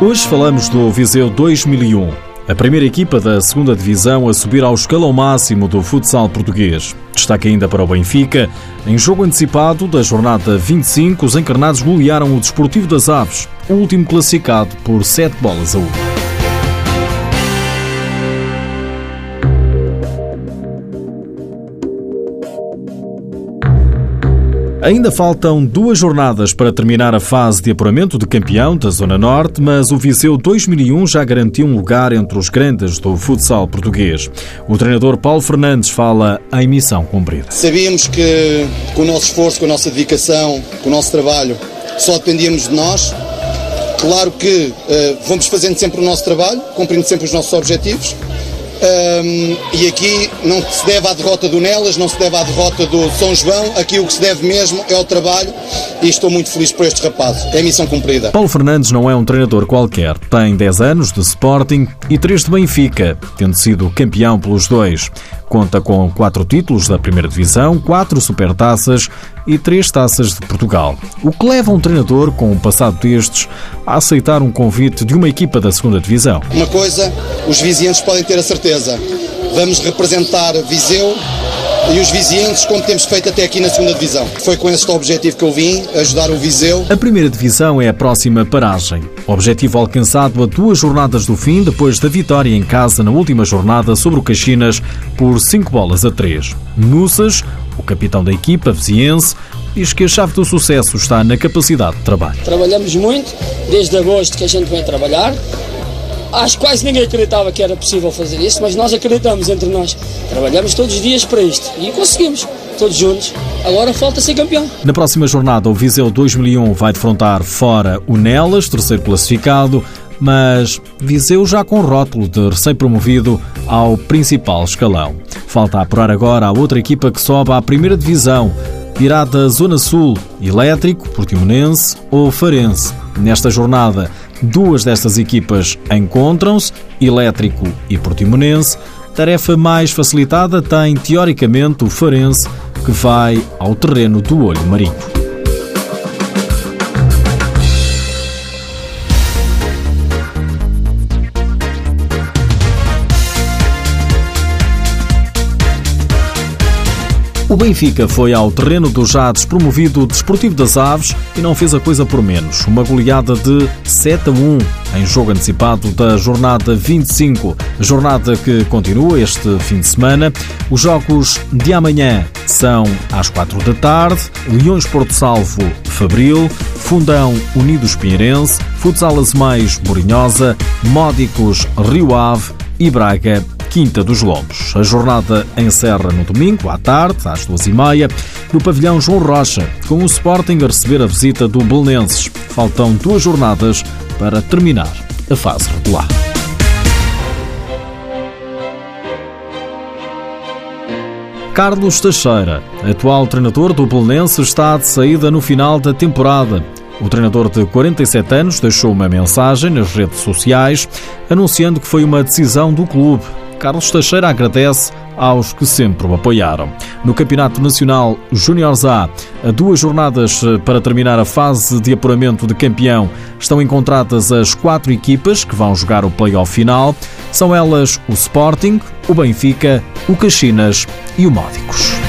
Hoje falamos do Viseu 2001, a primeira equipa da segunda Divisão a subir ao escalão máximo do futsal português. Destaque ainda para o Benfica. Em jogo antecipado da jornada 25, os encarnados golearam o Desportivo das Aves, o último classificado por 7 bolas a 1. Ainda faltam duas jornadas para terminar a fase de apuramento de campeão da Zona Norte, mas o Viseu 2001 já garantiu um lugar entre os grandes do futsal português. O treinador Paulo Fernandes fala em missão cumprida. Sabíamos que com o nosso esforço, com a nossa dedicação, com o nosso trabalho, só dependíamos de nós. Claro que uh, vamos fazendo sempre o nosso trabalho, cumprindo sempre os nossos objetivos um, e aqui não se deve à derrota do Nelas, não se deve à derrota do São João, aqui o que se deve mesmo é o trabalho e estou muito feliz por estes rapazes. É missão cumprida. Paulo Fernandes não é um treinador qualquer. Tem 10 anos de Sporting e 3 de Benfica, tendo sido campeão pelos dois. Conta com quatro títulos da primeira divisão, quatro supertaças e três taças de Portugal. O que leva um treinador com um passado destes a aceitar um convite de uma equipa da segunda divisão. Uma coisa, os vizinhos podem ter a certeza. Vamos representar Viseu e os vizinhos, como temos feito até aqui na segunda divisão. Foi com este objetivo que eu vim, ajudar o Viseu. A primeira divisão é a próxima paragem. Objetivo alcançado a duas jornadas do fim, depois da vitória em casa na última jornada sobre o Caxinas por 5 bolas a 3. Nussas, o capitão da equipa viziense, diz que a chave do sucesso está na capacidade de trabalho. Trabalhamos muito, desde agosto que a gente vem trabalhar, Acho que quase ninguém acreditava que era possível fazer isso, mas nós acreditamos entre nós. Trabalhamos todos os dias para isto e conseguimos, todos juntos. Agora falta ser campeão. Na próxima jornada, o Viseu 2001 vai defrontar fora o Nelas, terceiro classificado, mas Viseu já com rótulo de recém-promovido ao principal escalão. Falta apurar agora a outra equipa que sobe à primeira divisão, irá da Zona Sul, Elétrico, Portimonense ou Farense. Nesta jornada, Duas destas equipas encontram-se, Elétrico e Portimonense. Tarefa mais facilitada tem, teoricamente, o Farense, que vai ao terreno do Olho Marinho. O Benfica foi ao terreno dos já despromovido Desportivo das Aves e não fez a coisa por menos. Uma goleada de 7 a 1 em jogo antecipado da jornada 25, jornada que continua este fim de semana. Os jogos de amanhã são às 4 da tarde, Leões Porto Salvo, Fabril, Fundão Unidos Pinheirense, Futsal Azemais Borinhosa, Módicos Rio Ave e Braga Quinta dos Lombos. A jornada encerra no domingo, à tarde, às duas e meia, no pavilhão João Rocha, com o Sporting a receber a visita do Belenenses. Faltam duas jornadas para terminar a fase regular. Carlos Teixeira, atual treinador do Belenenses, está de saída no final da temporada. O treinador de 47 anos deixou uma mensagem nas redes sociais anunciando que foi uma decisão do clube Carlos Teixeira agradece aos que sempre o apoiaram. No Campeonato Nacional Júniores A, a duas jornadas eh, para terminar a fase de apuramento de campeão, estão encontradas as quatro equipas que vão jogar o play-off final. São elas o Sporting, o Benfica, o Caxinas e o Módicos.